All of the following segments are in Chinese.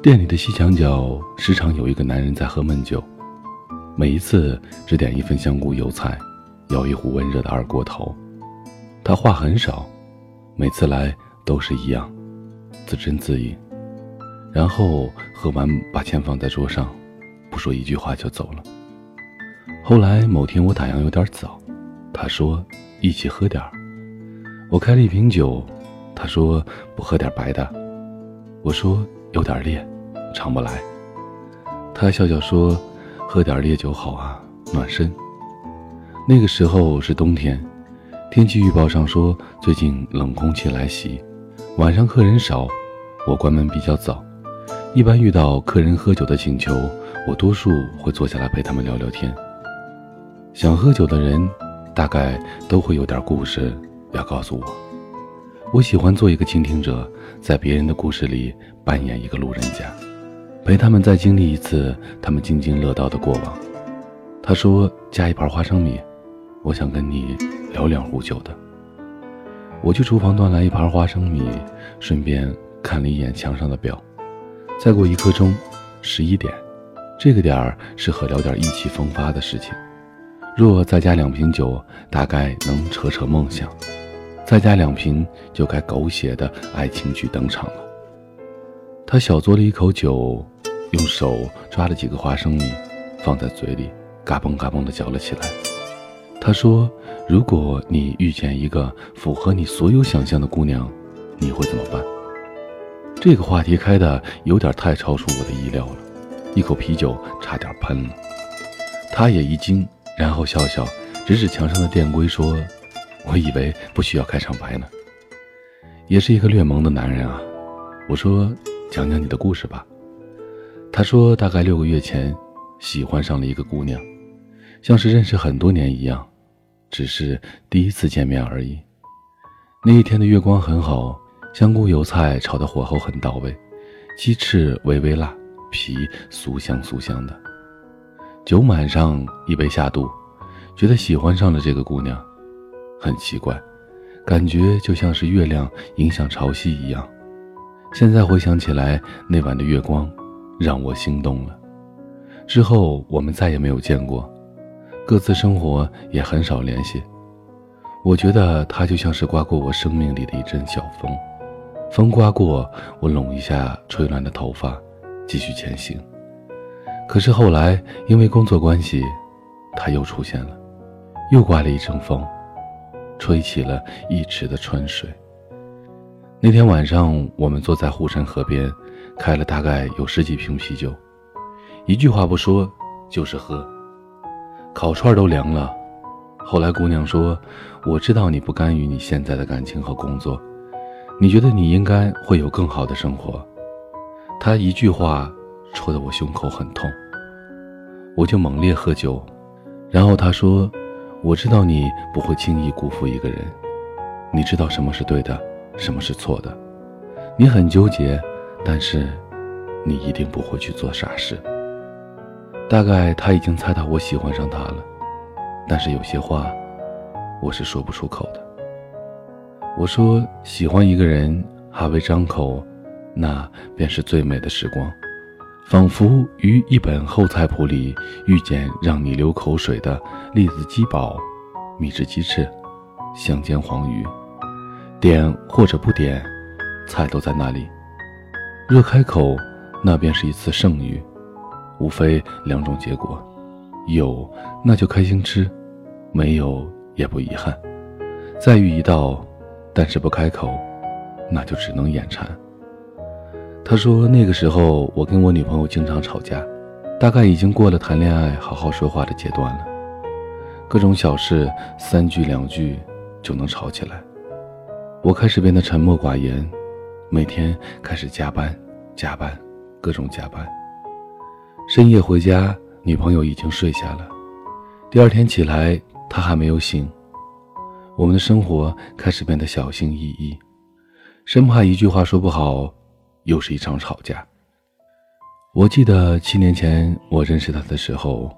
店里的西墙角时常有一个男人在喝闷酒，每一次只点一份香菇油菜，舀一壶温热的二锅头。他话很少，每次来都是一样，自斟自饮，然后喝完把钱放在桌上，不说一句话就走了。后来某天我打烊有点早，他说一起喝点儿。我开了一瓶酒，他说不喝点白的。我说有点烈。尝不来，他笑笑说：“喝点烈酒好啊，暖身。”那个时候是冬天，天气预报上说最近冷空气来袭，晚上客人少，我关门比较早。一般遇到客人喝酒的请求，我多数会坐下来陪他们聊聊天。想喝酒的人，大概都会有点故事要告诉我。我喜欢做一个倾听者，在别人的故事里扮演一个路人甲。陪他们再经历一次他们津津乐道的过往。他说：“加一盘花生米，我想跟你聊两壶酒的。”我去厨房端来一盘花生米，顺便看了一眼墙上的表，再过一刻钟，十一点，这个点儿适合聊点意气风发的事情。若再加两瓶酒，大概能扯扯梦想；再加两瓶，就该狗血的爱情剧登场了。他小嘬了一口酒。用手抓了几个花生米，放在嘴里，嘎嘣嘎嘣地嚼了起来。他说：“如果你遇见一个符合你所有想象的姑娘，你会怎么办？”这个话题开的有点太超出我的意料了，一口啤酒差点喷了。他也一惊，然后笑笑，指指墙上的电规说：“我以为不需要开场白呢。”也是一个略萌的男人啊。我说：“讲讲你的故事吧。”他说：“大概六个月前，喜欢上了一个姑娘，像是认识很多年一样，只是第一次见面而已。那一天的月光很好，香菇油菜炒的火候很到位，鸡翅微微辣，皮酥香酥香的。酒满上，一杯下肚，觉得喜欢上了这个姑娘，很奇怪，感觉就像是月亮影响潮汐一样。现在回想起来，那晚的月光。”让我心动了。之后我们再也没有见过，各自生活也很少联系。我觉得他就像是刮过我生命里的一阵小风，风刮过，我拢一下吹乱的头发，继续前行。可是后来因为工作关系，他又出现了，又刮了一阵风，吹起了一池的春水。那天晚上，我们坐在护城河边。开了大概有十几瓶啤酒，一句话不说，就是喝。烤串都凉了。后来姑娘说：“我知道你不甘于你现在的感情和工作，你觉得你应该会有更好的生活。”她一句话戳得我胸口很痛，我就猛烈喝酒。然后她说：“我知道你不会轻易辜负一个人，你知道什么是对的，什么是错的，你很纠结。”但是，你一定不会去做傻事。大概他已经猜到我喜欢上他了，但是有些话，我是说不出口的。我说喜欢一个人还未张口，那便是最美的时光，仿佛于一本厚菜谱里遇见让你流口水的栗子鸡煲、秘制鸡翅、香煎黄鱼，点或者不点，菜都在那里。若开口，那便是一次盛遇，无非两种结果：有那就开心吃，没有也不遗憾。再遇一道，但是不开口，那就只能眼馋。他说那个时候我跟我女朋友经常吵架，大概已经过了谈恋爱好好说话的阶段了，各种小事三句两句就能吵起来。我开始变得沉默寡言。每天开始加班，加班，各种加班。深夜回家，女朋友已经睡下了。第二天起来，她还没有醒。我们的生活开始变得小心翼翼，生怕一句话说不好，又是一场吵架。我记得七年前我认识他的时候，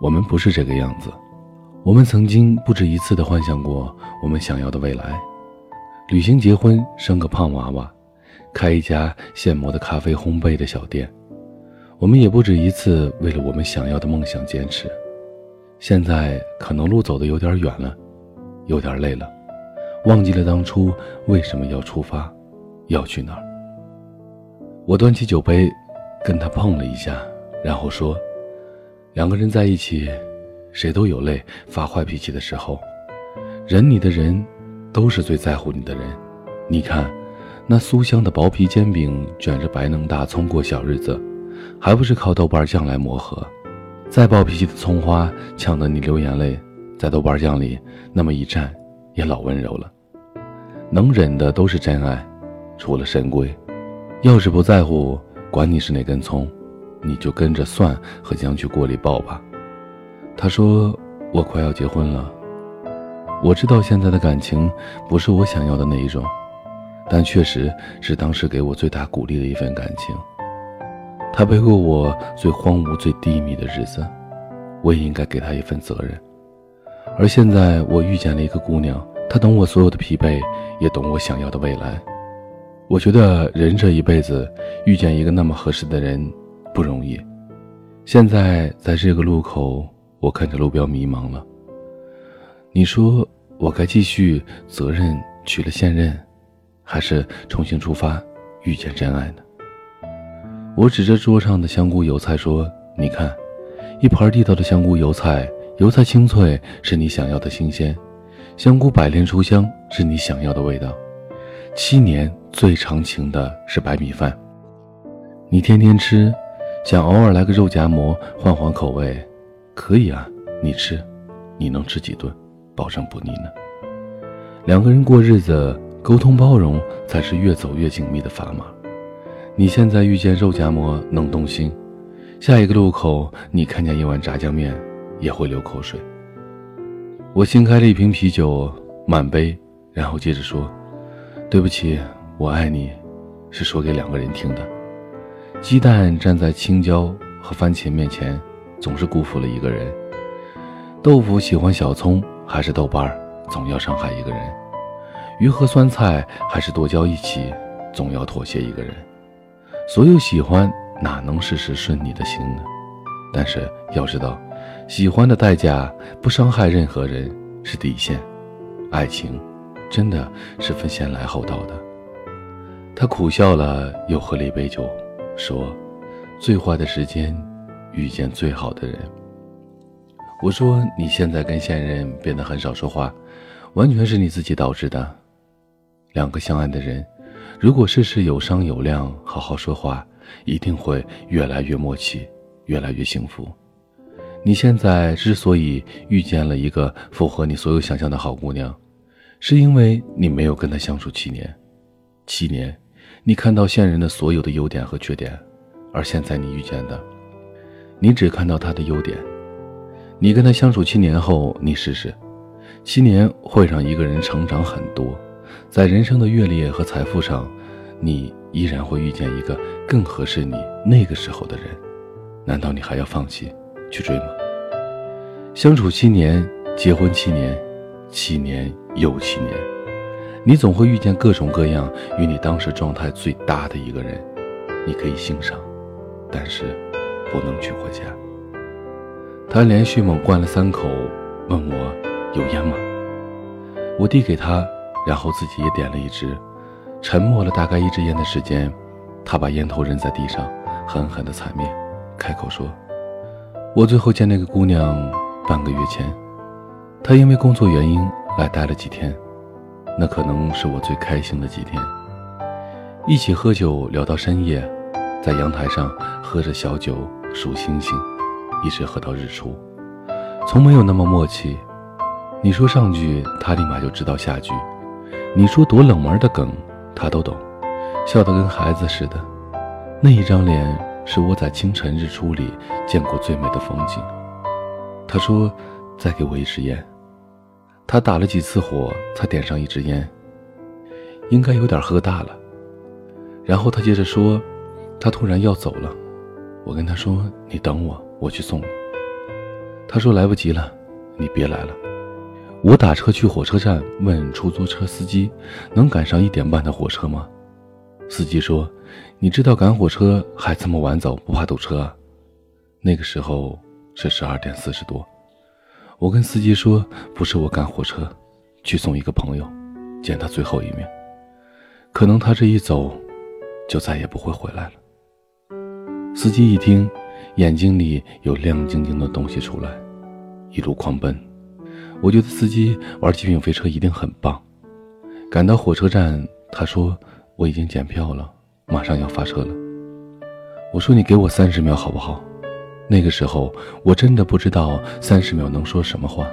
我们不是这个样子。我们曾经不止一次的幻想过我们想要的未来。旅行、结婚、生个胖娃娃，开一家现磨的咖啡烘焙的小店。我们也不止一次为了我们想要的梦想坚持。现在可能路走的有点远了，有点累了，忘记了当初为什么要出发，要去哪儿。我端起酒杯，跟他碰了一下，然后说：“两个人在一起，谁都有累、发坏脾气的时候。忍你的人，都是最在乎你的人。你看，那酥香的薄皮煎饼，卷着白嫩大葱过小日子，还不是靠豆瓣酱来磨合？再暴脾气的葱花，呛得你流眼泪，在豆瓣酱里那么一蘸，也老温柔了。能忍的都是真爱，除了神龟。”要是不在乎，管你是哪根葱，你就跟着蒜和姜去锅里爆吧。他说：“我快要结婚了，我知道现在的感情不是我想要的那一种，但确实是当时给我最大鼓励的一份感情。他陪过我最荒芜、最低迷的日子，我也应该给他一份责任。而现在我遇见了一个姑娘，她懂我所有的疲惫，也懂我想要的未来。”我觉得人这一辈子遇见一个那么合适的人不容易。现在在这个路口，我看着路标迷茫了。你说我该继续责任娶了现任，还是重新出发遇见真爱呢？我指着桌上的香菇油菜说：“你看，一盘地道的香菇油菜，油菜清脆是你想要的新鲜，香菇百炼出香是你想要的味道。七年。”最长情的是白米饭，你天天吃，想偶尔来个肉夹馍换换口味，可以啊，你吃，你能吃几顿，保证不腻呢。两个人过日子，沟通包容才是越走越紧密的砝码。你现在遇见肉夹馍能动心，下一个路口你看见一碗炸酱面也会流口水。我新开了一瓶啤酒，满杯，然后接着说，对不起。我爱你，是说给两个人听的。鸡蛋站在青椒和番茄面前，总是辜负了一个人。豆腐喜欢小葱还是豆瓣儿，总要伤害一个人。鱼和酸菜还是剁椒一起，总要妥协一个人。所有喜欢哪能事事顺你的心呢？但是要知道，喜欢的代价不伤害任何人是底线。爱情，真的是分先来后到的。他苦笑了，又喝了一杯酒，说：“最坏的时间，遇见最好的人。”我说：“你现在跟现任变得很少说话，完全是你自己导致的。两个相爱的人，如果事事有商有量，好好说话，一定会越来越默契，越来越幸福。你现在之所以遇见了一个符合你所有想象的好姑娘，是因为你没有跟她相处七年，七年。”你看到现任的所有的优点和缺点，而现在你遇见的，你只看到他的优点。你跟他相处七年后，你试试，七年会让一个人成长很多，在人生的阅历和财富上，你依然会遇见一个更合适你那个时候的人。难道你还要放弃去追吗？相处七年，结婚七年，七年又七年。你总会遇见各种各样与你当时状态最搭的一个人，你可以欣赏，但是不能娶回家。他连续猛灌了三口，问我有烟吗？我递给他，然后自己也点了一支。沉默了大概一支烟的时间，他把烟头扔在地上，狠狠地踩灭，开口说：“我最后见那个姑娘半个月前，她因为工作原因来待了几天。”那可能是我最开心的几天，一起喝酒聊到深夜，在阳台上喝着小酒数星星，一直喝到日出，从没有那么默契。你说上句，他立马就知道下句；你说多冷门的梗，他都懂，笑得跟孩子似的。那一张脸是我在清晨日出里见过最美的风景。他说：“再给我一支烟。”他打了几次火，才点上一支烟。应该有点喝大了。然后他接着说：“他突然要走了。”我跟他说：“你等我，我去送你。”他说：“来不及了，你别来了。”我打车去火车站，问出租车司机能赶上一点半的火车吗？司机说：“你知道赶火车还这么晚走，不怕堵车啊？”那个时候是十二点四十多。我跟司机说：“不是我赶火车，去送一个朋友，见他最后一面。可能他这一走，就再也不会回来了。”司机一听，眼睛里有亮晶晶的东西出来，一路狂奔。我觉得司机玩极品飞车一定很棒。赶到火车站，他说：“我已经检票了，马上要发车了。”我说：“你给我三十秒好不好？”那个时候我真的不知道三十秒能说什么话，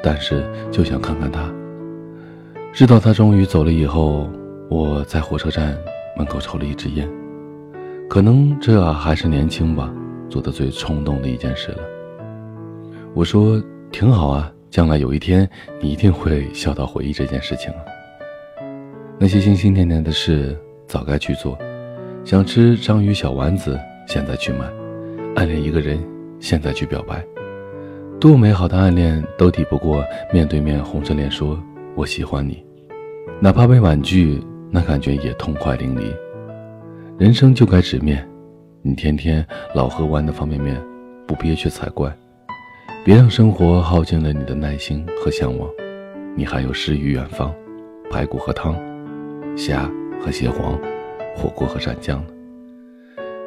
但是就想看看他。直到他终于走了以后，我在火车站门口抽了一支烟。可能这还是年轻吧，做的最冲动的一件事了。我说：“挺好啊。”将来有一天，你一定会笑到回忆这件事情啊。那些心心念念的事，早该去做。想吃章鱼小丸子，现在去买；暗恋一个人，现在去表白。多美好的暗恋，都抵不过面对面红着脸说“我喜欢你”。哪怕被婉拒，那感觉也痛快淋漓。人生就该直面，你天天老喝完的方便面，不憋屈才怪。别让生活耗尽了你的耐心和向往，你还有诗与远方，排骨和汤，虾和蟹黄，火锅和蘸酱呢。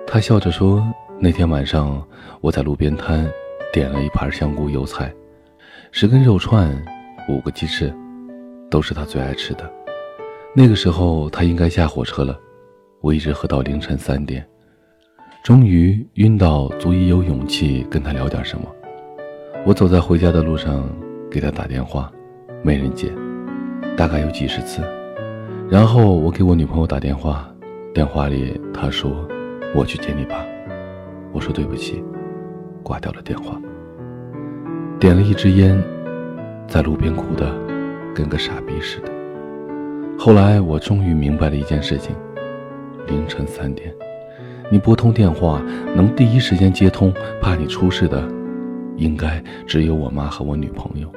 他笑着说：“那天晚上我在路边摊点了一盘香菇油菜，十根肉串，五个鸡翅，都是他最爱吃的。那个时候他应该下火车了，我一直喝到凌晨三点，终于晕到足以有勇气跟他聊点什么。”我走在回家的路上，给他打电话，没人接，大概有几十次。然后我给我女朋友打电话，电话里她说：“我去接你吧。”我说：“对不起。”挂掉了电话。点了一支烟，在路边哭的跟个傻逼似的。后来我终于明白了一件事情：凌晨三点，你拨通电话能第一时间接通，怕你出事的。应该只有我妈和我女朋友。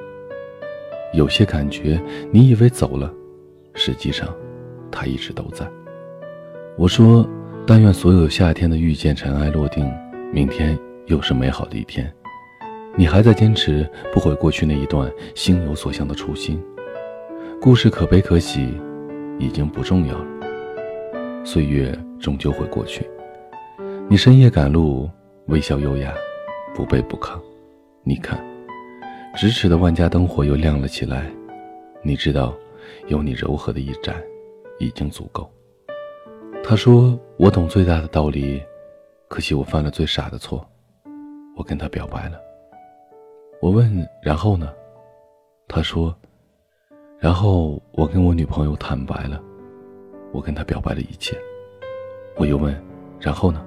有些感觉，你以为走了，实际上，他一直都在。我说，但愿所有夏天的遇见尘埃落定，明天又是美好的一天。你还在坚持不悔过去那一段心有所向的初心。故事可悲可喜，已经不重要了。岁月终究会过去。你深夜赶路，微笑优雅，不卑不亢。你看，咫尺的万家灯火又亮了起来。你知道，有你柔和的一盏，已经足够。他说：“我懂最大的道理，可惜我犯了最傻的错，我跟他表白了。”我问：“然后呢？”他说：“然后我跟我女朋友坦白了，我跟他表白了一切。”我又问：“然后呢？”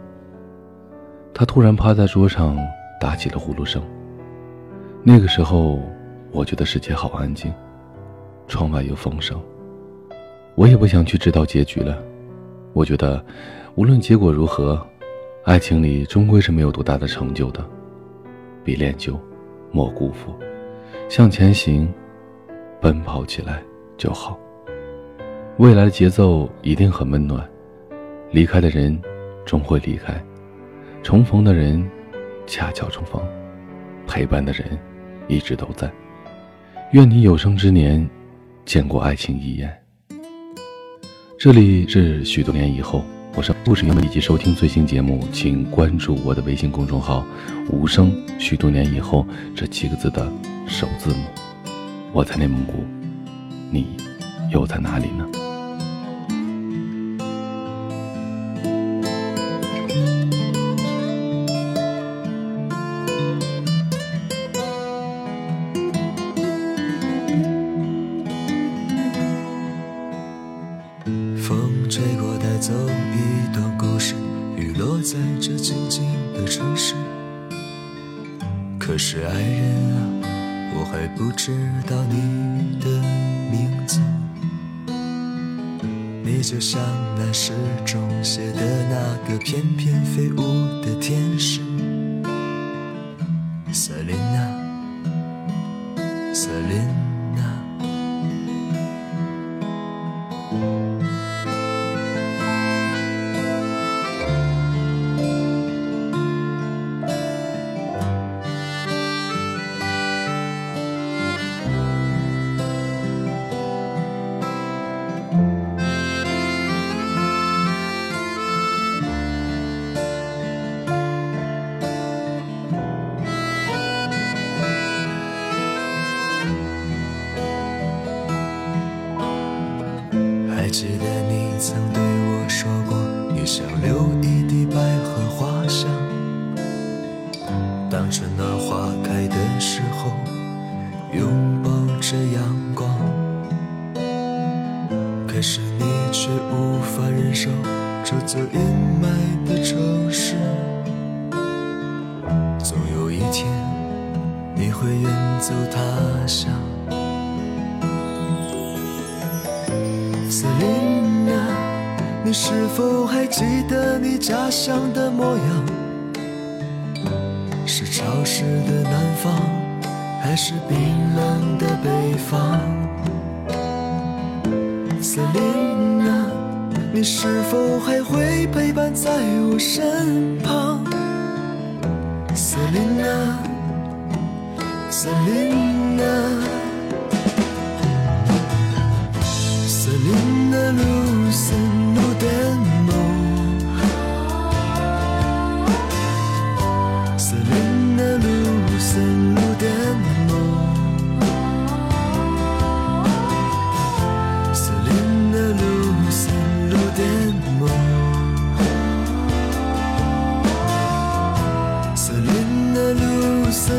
他突然趴在桌上，打起了呼噜声。那个时候，我觉得世界好安静，窗外有风声。我也不想去知道结局了。我觉得，无论结果如何，爱情里终归是没有多大的成就的。别恋旧，莫辜负，向前行，奔跑起来就好。未来的节奏一定很温暖。离开的人，终会离开；重逢的人，恰巧重逢；陪伴的人。一直都在。愿你有生之年，见过爱情一眼。这里是许多年以后，我是故事原本以及收听最新节目，请关注我的微信公众号“无声许多年以后”这七个字的首字母。我在内蒙古，你又在哪里呢？风吹过，带走在这静静的城市，可是爱人啊，我还不知道你的名字。你就像那诗中写的那个翩翩飞舞的天使，是阳光，可是你却无法忍受这座阴霾的城市。总有一天你会远走他乡，森林啊，你是否还记得你家乡的模样？是潮湿的南方。还是冰冷的北方森林啊你是否还会陪伴在我身旁？森林啊森林啊森林的路思念的路上